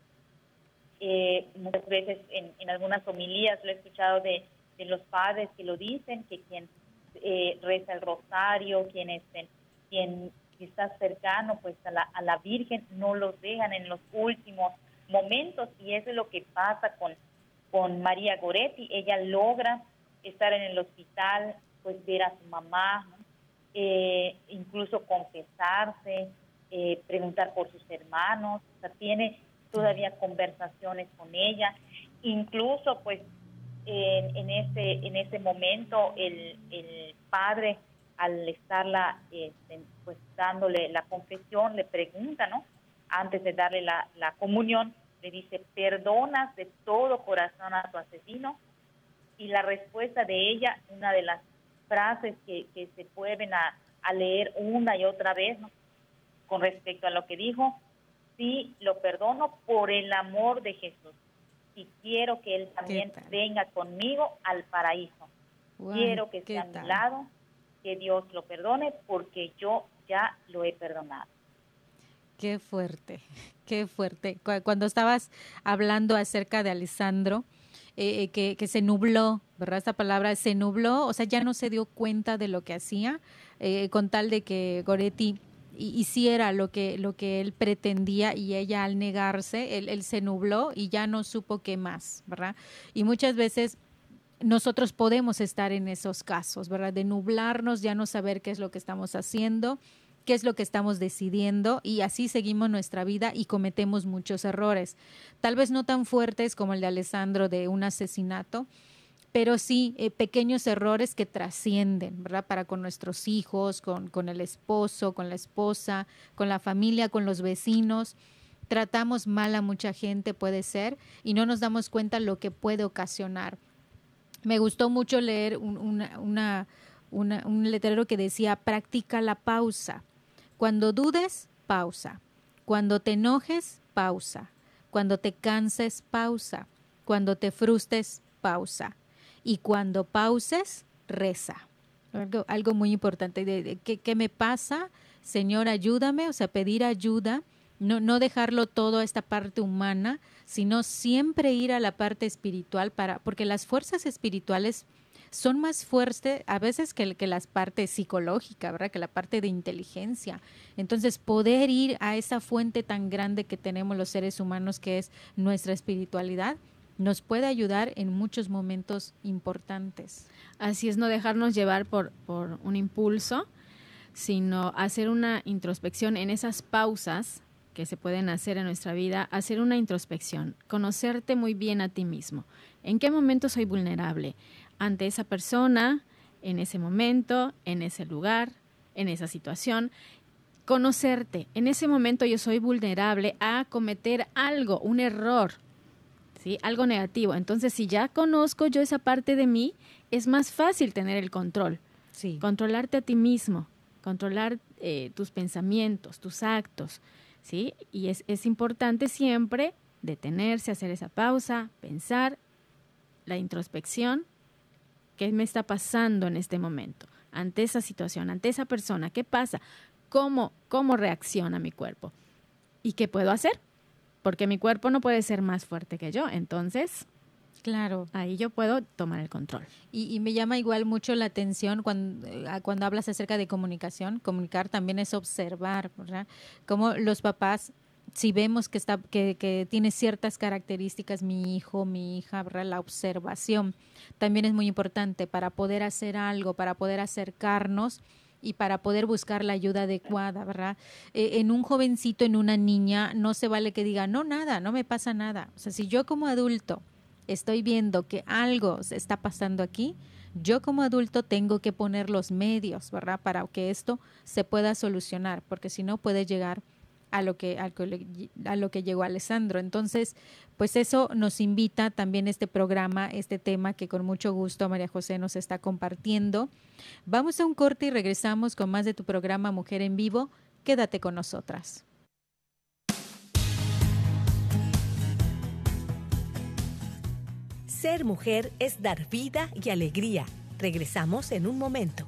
Eh, muchas veces en, en, algunas homilías lo he escuchado de, de, los padres que lo dicen, que quien eh, reza el rosario, quien, este, quien está cercano pues a la, a la Virgen, no los dejan en los últimos momentos y eso es lo que pasa con con María Goretti. Ella logra estar en el hospital, pues ver a su mamá, eh, incluso confesarse, eh, preguntar por sus hermanos, o sea, tiene todavía conversaciones con ella, incluso pues en, en ese en ese momento el, el padre al estarla este, pues dándole la confesión le pregunta, ¿no? Antes de darle la, la comunión, le dice, perdonas de todo corazón a tu asesino. Y la respuesta de ella, una de las frases que, se pueden a, leer una y otra vez, con respecto a lo que dijo, sí, lo perdono por el amor de Jesús. Y quiero que Él también venga conmigo al paraíso. quiero que esté a mi lado, que Dios lo perdone, porque yo ya lo he perdonado. Qué fuerte, <laughs> qué fuerte. Cuando estabas hablando acerca de Alessandro, eh, eh, que, que, se nubló, ¿verdad? Esta palabra se nubló, o sea, ya no se dio cuenta de lo que hacía, eh, con tal de que Goretti hiciera lo que, lo que él pretendía y ella al negarse, él, él se nubló y ya no supo qué más, ¿verdad? Y muchas veces nosotros podemos estar en esos casos, ¿verdad? De nublarnos, ya no saber qué es lo que estamos haciendo qué es lo que estamos decidiendo y así seguimos nuestra vida y cometemos muchos errores. Tal vez no tan fuertes como el de Alessandro de un asesinato, pero sí eh, pequeños errores que trascienden, ¿verdad? Para con nuestros hijos, con, con el esposo, con la esposa, con la familia, con los vecinos. Tratamos mal a mucha gente, puede ser, y no nos damos cuenta lo que puede ocasionar. Me gustó mucho leer una, un letrero que decía, practica la pausa. Cuando dudes, pausa. Cuando te enojes, pausa. Cuando te canses, pausa. Cuando te frustres, pausa. Y cuando pauses, reza. Algo, muy importante. ¿qué, me pasa? Señor, ayúdame. O sea, pedir ayuda. No, no dejarlo todo a esta parte humana, sino siempre ir a la parte espiritual para, porque las fuerzas espirituales son más fuertes a veces que, que las partes psicológicas, ¿verdad? Que la parte de inteligencia. Entonces, poder ir a esa fuente tan grande que tenemos los seres humanos, que es nuestra espiritualidad, nos puede ayudar en muchos momentos importantes. Así es, no dejarnos llevar por, por un impulso, sino hacer una introspección en esas pausas que se pueden hacer en nuestra vida, hacer una introspección, conocerte muy bien a ti mismo. ¿En qué momento soy vulnerable? ante esa persona, en ese momento, en ese lugar, en esa situación. Conocerte. En ese momento yo soy vulnerable a cometer algo, un error. ¿Sí? Algo negativo. Entonces, si ya conozco yo esa parte de mí, es más fácil tener el control. Sí. Controlarte a ti mismo, controlar eh, tus pensamientos, tus actos, ¿sí? Y es, es importante siempre detenerse, hacer esa pausa, pensar, la introspección, ¿qué me está pasando en este momento? Ante esa situación, ante esa persona, ¿qué pasa? ¿Cómo, cómo reacciona mi cuerpo? ¿Y qué puedo hacer? Porque mi cuerpo no puede ser más fuerte que yo. Entonces, Claro. ahí yo puedo tomar el control. Y, y me llama igual mucho la atención cuando, eh, cuando hablas acerca de comunicación. Comunicar también es observar, ¿verdad? Como los papás, si vemos que, está, que, que tiene ciertas características mi hijo, mi hija, ¿verdad? La observación también es muy importante para poder hacer algo, para poder acercarnos y para poder buscar la ayuda adecuada, ¿verdad? Eh, en un jovencito, en una niña, no se vale que diga, no, nada, no me pasa nada. O sea, si yo como adulto estoy viendo que algo se está pasando aquí, yo como adulto tengo que poner los medios, ¿verdad? Para que esto se pueda solucionar, porque si no puede llegar a lo que a lo que, llegó Alessandro. Entonces, pues eso nos invita también este programa, este tema que con mucho gusto María José nos está compartiendo. Vamos a un corte y regresamos con más de tu programa Mujer en Vivo. Quédate con nosotras. Ser mujer es dar vida y alegría. Regresamos en un momento.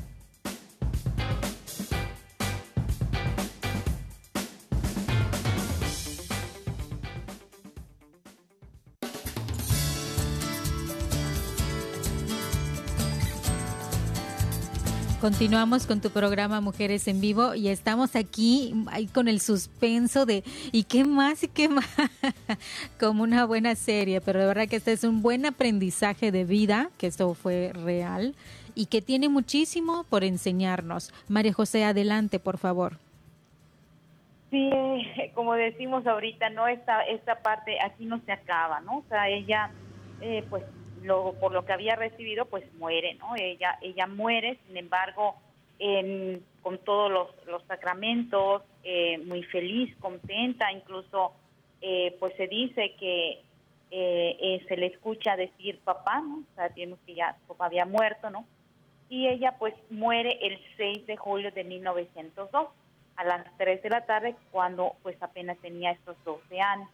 Continuamos con tu programa Mujeres en Vivo y estamos aquí con el suspenso de ¿y qué más y qué más? <laughs> Como una buena serie, pero de verdad que este es un buen aprendizaje de vida, que esto fue real y que tiene muchísimo por enseñarnos. María José, adelante, por favor. Sí, eh, como decimos ahorita, no esta esta parte aquí no se acaba, ¿no? O sea, ella, eh, pues, lo, por lo que había recibido, pues muere, ¿no? Ella ella muere, sin embargo, en- con todos los, los sacramentos, eh, muy feliz, contenta, incluso, eh, pues se dice que eh, eh, se le escucha decir papá, ¿no? O sea, tenemos que ya papá había muerto, ¿no? Y ella, pues, muere el 6 de julio de 1902 a las 3 de la tarde cuando pues apenas tenía estos 12 años.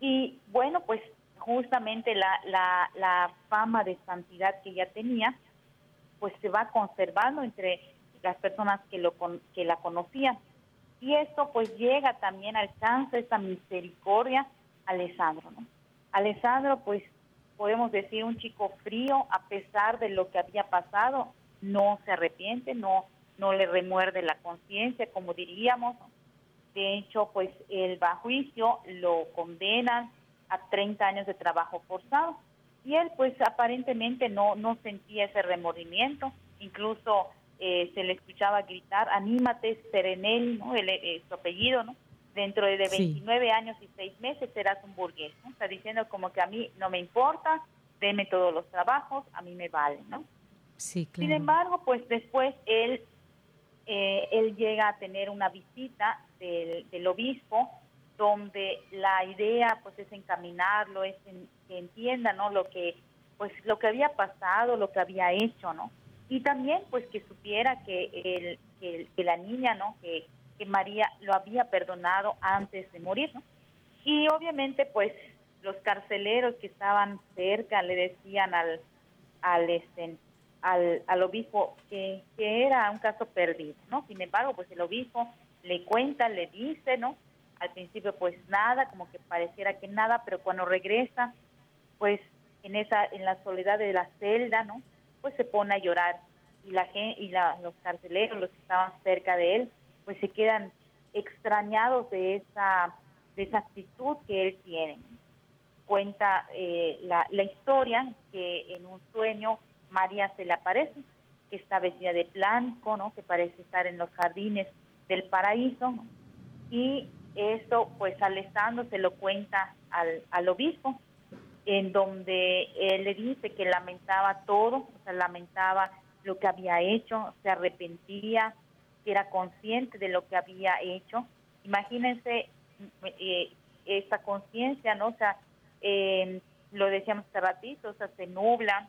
Y bueno, pues justamente la, fama de santidad que ella tenía, pues se va conservando entre las personas que, lo que la conocían. Y esto pues llega también, alcanza esa misericordia a Alessandro, ¿no? Alessandro pues podemos decir un chico frío, a pesar de lo que había pasado, no se arrepiente, no, no le remuerde la conciencia, como diríamos. De hecho, pues el va a juicio lo condenan a 30 años de trabajo forzado. Y él, pues aparentemente no, no sentía ese remordimiento, incluso eh, se le escuchaba gritar, anímate, Serenelli, ¿no? El, eh, su apellido, ¿no? Dentro de Sí. 29 años y 6 meses serás un burgués, ¿no? Está diciendo como que a mí no me importa, deme todos los trabajos, a mí me vale, ¿no? Sí, claro. Sin embargo, pues después él, eh, él llega a tener una visita del, del obispo donde la idea pues es encaminarlo, es en- que entienda, ¿no? Lo que pues lo que había pasado, lo que había hecho, ¿no? Y también pues que supiera que el, que, el- que la niña, ¿no? Que, que María lo había perdonado antes de morir, ¿no? Y obviamente pues los carceleros que estaban cerca le decían al al este al, al obispo que, que era un caso perdido, ¿no? Sin embargo, pues el obispo le cuenta, le dice, ¿no? Al principio pues nada, como que pareciera que nada, pero cuando regresa, pues en esa en la soledad de la celda, ¿no? Pues se pone a llorar y la y la, los carceleros, los que estaban cerca de él, pues se quedan extrañados de esa de esa actitud que él tiene. Cuenta eh, la, la historia que en un sueño María se le aparece, que está vestida de blanco, ¿no? Que parece estar en los jardines del paraíso y esto pues Alessandro se lo cuenta al, al obispo en donde él le dice que lamentaba todo, o sea, lamentaba lo que había hecho, se arrepentía, que era consciente de lo que había hecho. Imagínense eh, esta conciencia, ¿no? O sea, eh, lo decíamos hace ratito, o sea, se nubla,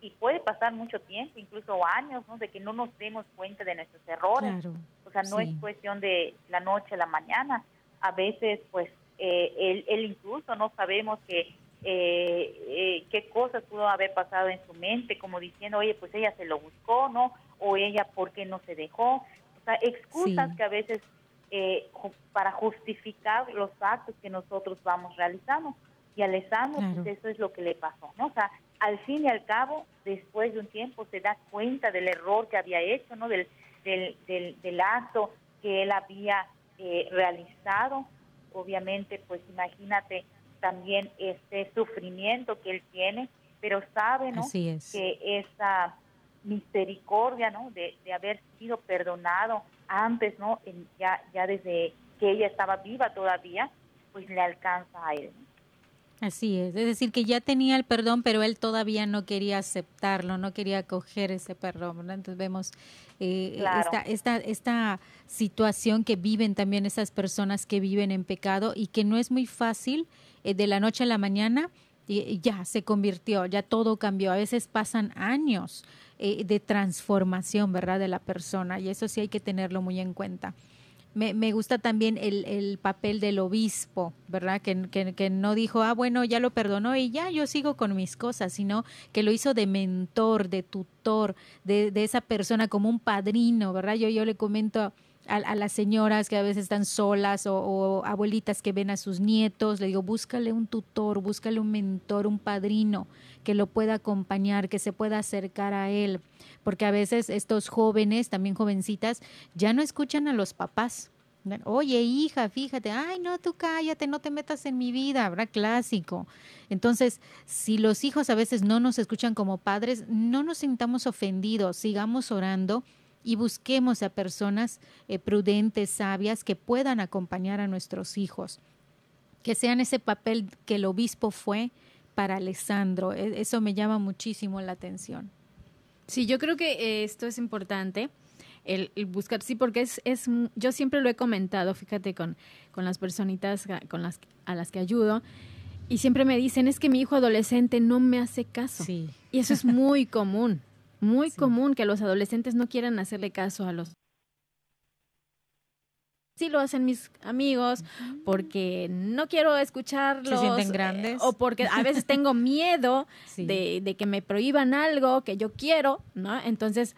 y puede pasar mucho tiempo, incluso años, ¿no? De que no nos demos cuenta de nuestros errores. Sea, no es cuestión de la noche a la mañana. A veces, pues, eh, él, él, incluso no sabemos que eh, eh, qué cosas pudo haber pasado en su mente, como diciendo, oye, pues ella se lo buscó, ¿no? O ella, ¿por qué no se dejó? O sea, excusas que a veces eh, para justificar los actos que nosotros vamos realizando. Y Alessandro, pues eso es lo que le pasó, ¿no? O sea, al fin y al cabo, después de un tiempo, se da cuenta del error que había hecho, ¿no? Del, del, del, acto que él había eh, realizado. Obviamente, pues imagínate también este sufrimiento que él tiene, pero sabe, ¿no? Que esa misericordia, ¿no? De, de haber sido perdonado antes, ¿no? ya, ya desde que ella estaba viva todavía, pues le alcanza a él. Así es, es decir, que ya tenía el perdón, pero él todavía no quería aceptarlo, no quería acoger ese perdón. Entonces vemos eh, esta, esta, esta situación que viven también esas personas que viven en pecado y que no es muy fácil eh, de la noche a la mañana, y ya se convirtió, ya todo cambió. A veces pasan años eh, de transformación, ¿verdad?, de la persona y eso sí hay que tenerlo muy en cuenta me, me gusta también el, el, papel del obispo, ¿verdad? Que, que, no dijo, ah, bueno, ya lo perdonó y ya yo sigo con mis cosas, sino que lo hizo de mentor, de tutor, de, de esa persona como un padrino, ¿verdad? Yo, yo le comento a, las señoras que a veces están solas o, abuelitas que ven a sus nietos, le digo, búscale un tutor, búscale un mentor, un padrino que lo pueda acompañar, que se pueda acercar a él, porque a veces estos jóvenes, también jovencitas, ya no escuchan a los papás. Oye, hija, fíjate, ay, no, tú cállate, no te metas en mi vida, habrá clásico. Entonces, si los hijos a veces no nos escuchan como padres, no nos sintamos ofendidos, sigamos orando y busquemos a personas eh, prudentes, sabias, que puedan acompañar a nuestros hijos, que sean ese papel que el obispo fue para Alessandro. E, eso me llama muchísimo la atención. Sí, yo creo que eh, esto es importante. El, buscar, sí, porque es, es, yo siempre lo he comentado, fíjate, con, con las personitas con las, a las que ayudo, y siempre me dicen, es que mi hijo adolescente no me hace caso. Sí. Y eso es muy común. Muy <laughs> común que los adolescentes no quieran hacerle caso a los sí lo hacen mis amigos porque no quiero escucharlos. Se sienten grandes. Eh, o porque a veces tengo <laughs> miedo de, que me prohíban algo que yo quiero, ¿no? Entonces,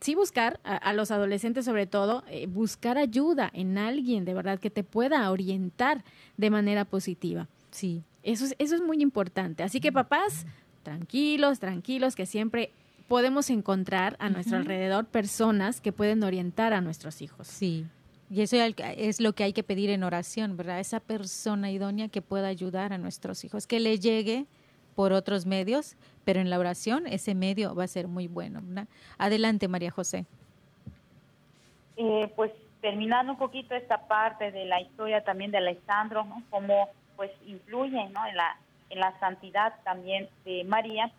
sí buscar a, los adolescentes sobre todo, eh, buscar ayuda en alguien de verdad que te pueda orientar de manera positiva. Sí. Eso es, eso es muy importante. Así que papás, tranquilos, tranquilos, que siempre podemos encontrar a nuestro alrededor personas que pueden orientar a nuestros hijos. Sí. Y eso es lo que hay que pedir en oración, ¿verdad? Esa persona idónea que pueda ayudar a nuestros hijos, que le llegue por otros medios, pero en la oración ese medio va a ser muy bueno. Adelante, María José. Eh, pues terminando un poquito esta parte de la historia también de Alessandro, ¿no? Cómo pues influye en, la, en la santidad también de María,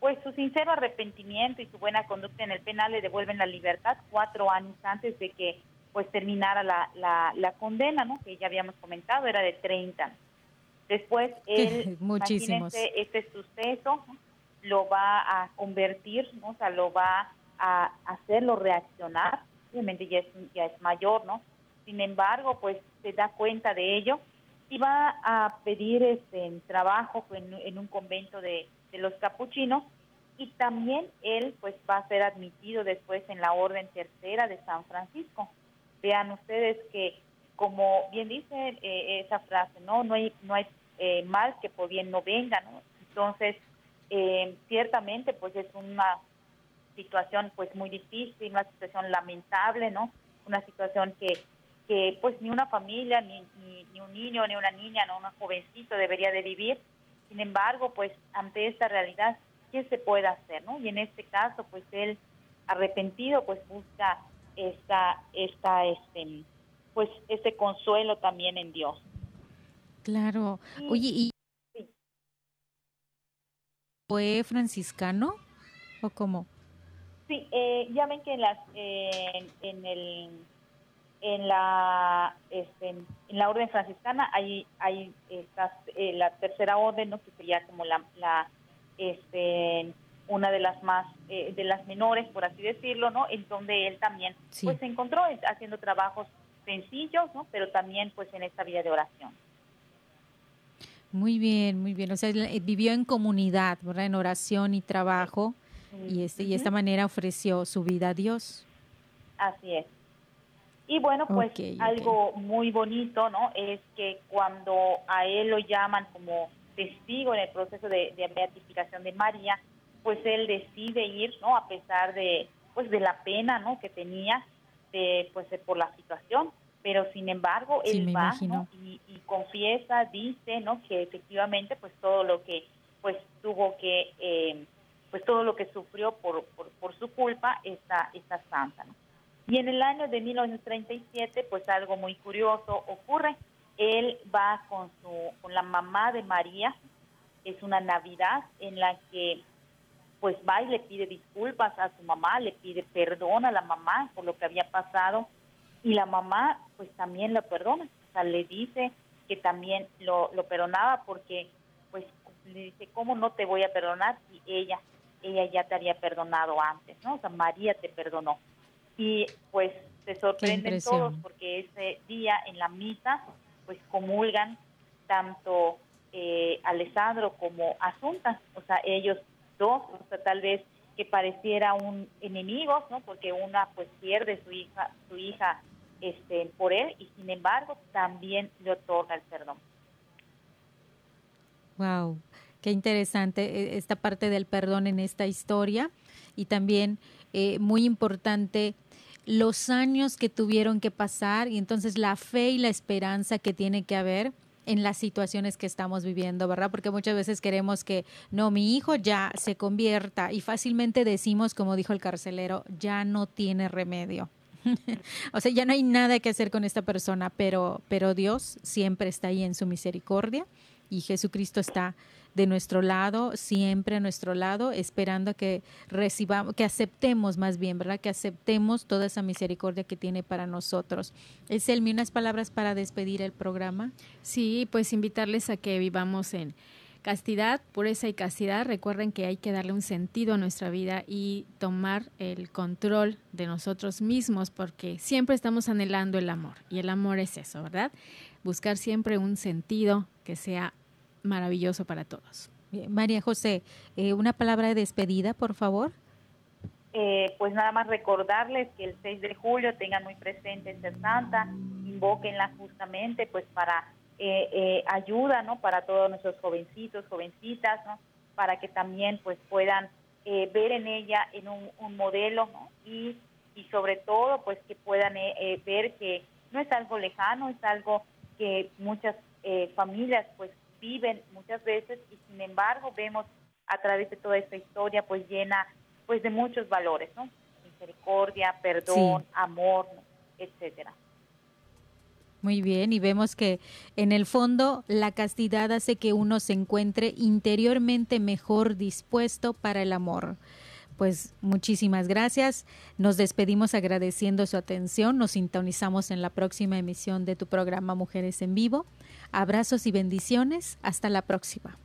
pues su sincero arrepentimiento y su buena conducta en el penal le devuelven la libertad cuatro años antes de que pues terminara la, la, condena, ¿no? Que ya habíamos comentado, era de 30. Después él, <laughs> Muchísimos. este suceso lo va a convertir, ¿no? O sea, lo va a hacerlo reaccionar, obviamente ya es, ya es mayor, ¿no? Sin embargo, pues se da cuenta de ello y va a pedir este trabajo en, en un convento de, de los capuchinos y también él pues va a ser admitido después en la Orden Tercera de San Francisco. Vean ustedes que como bien dice eh, esa frase, no no hay no hay eh, mal que por bien no venga, ¿no? Entonces, eh, ciertamente pues es una situación pues muy difícil, una situación lamentable, ¿no? Una situación que que pues ni una familia, ni, ni, un niño, ni una niña, no un jovencito debería de vivir. Sin embargo, pues ante esta realidad, ¿qué se puede hacer? ¿no? Y en este caso, pues él arrepentido, pues busca esta, esta, este, pues ese consuelo también en Dios. Claro. Oye, ¿y fue franciscano o cómo? Sí, eh, ya ven que en, las, eh, en el en la este, en la orden franciscana hay hay estas, eh, la tercera orden no que sería como la, la este una de las más eh, de las menores por así decirlo no en donde él también pues se encontró haciendo trabajos sencillos no pero también pues en esta vida de oración. Muy bien muy bien. O sea vivió en comunidad verdad en oración y trabajo. Y este y esta manera ofreció su vida a Dios. Así es. Y bueno, pues algo muy bonito, ¿no? Es que cuando a él lo llaman como testigo en el proceso de, beatificación de María, pues él decide ir, ¿no? A pesar de, pues de la pena, ¿no? Que tenía, de, pues por la situación, pero sin embargo él va y, confiesa, dice, ¿no? Que efectivamente, pues todo lo que, pues tuvo que, eh, pues todo lo que sufrió por, por, por su culpa está, está santa, ¿no? Y en el año de 1937, pues algo muy curioso ocurre. Él va con, su, con la mamá de María, es una Navidad en la que pues va y le pide disculpas a su mamá, le pide perdón a la mamá por lo que había pasado y la mamá pues también lo perdona, o sea, le dice que también lo, lo perdonaba porque pues le dice, ¿cómo no te voy a perdonar si ella, ella ya te había perdonado antes, ¿no? O sea, María te perdonó y pues se sorprenden todos porque ese día en la misa pues comulgan tanto eh, Alessandro como Asunta, o sea, ellos dos, tal vez que pareciera un enemigo, ¿no? Porque una pues pierde su hija, su hija este por él y sin embargo también le otorga el perdón. Wow, qué interesante eh, esta parte del perdón en esta historia y también eh, muy importante los años que tuvieron que pasar y entonces la fe y la esperanza que tiene que haber en las situaciones que estamos viviendo, ¿verdad? Porque muchas veces queremos que, no, mi hijo ya se convierta y fácilmente decimos, como dijo el carcelero, ya no tiene remedio. <laughs> o sea, ya no hay nada que hacer con esta persona, pero, pero Dios siempre está ahí en su misericordia y Jesucristo está de nuestro lado, siempre a nuestro lado, esperando que recibamos, que aceptemos más bien, ¿verdad? Que aceptemos toda esa misericordia que tiene para nosotros. Selmi, unas palabras para despedir el programa. Sí, pues invitarles a que vivamos en castidad, pureza y castidad. Recuerden que hay que darle un sentido a nuestra vida y tomar el control de nosotros mismos porque siempre estamos anhelando el amor y el amor es eso, ¿verdad? Buscar siempre un sentido que sea maravilloso para todos. María José, eh, una palabra de despedida, por favor. Eh, pues nada más recordarles que el 6 de julio tengan muy presente esta santa, invóquenla justamente pues para eh, ayuda, ¿no? Para todos nuestros jovencitos, jovencitas, ¿no? Para que también pues puedan ver en ella en un, modelo, ¿no? Y, y sobre todo pues que puedan ver que no es algo lejano, es algo que muchas familias pues viven muchas veces y sin embargo vemos a través de toda esta historia pues llena pues de muchos valores, ¿no? Misericordia, perdón, amor, etcétera. Muy bien, y vemos que en el fondo la castidad hace que uno se encuentre interiormente mejor dispuesto para el amor. Pues muchísimas gracias. Nos despedimos agradeciendo su atención. Nos sintonizamos en la próxima emisión de tu programa Mujeres en Vivo. Abrazos y bendiciones. Hasta la próxima.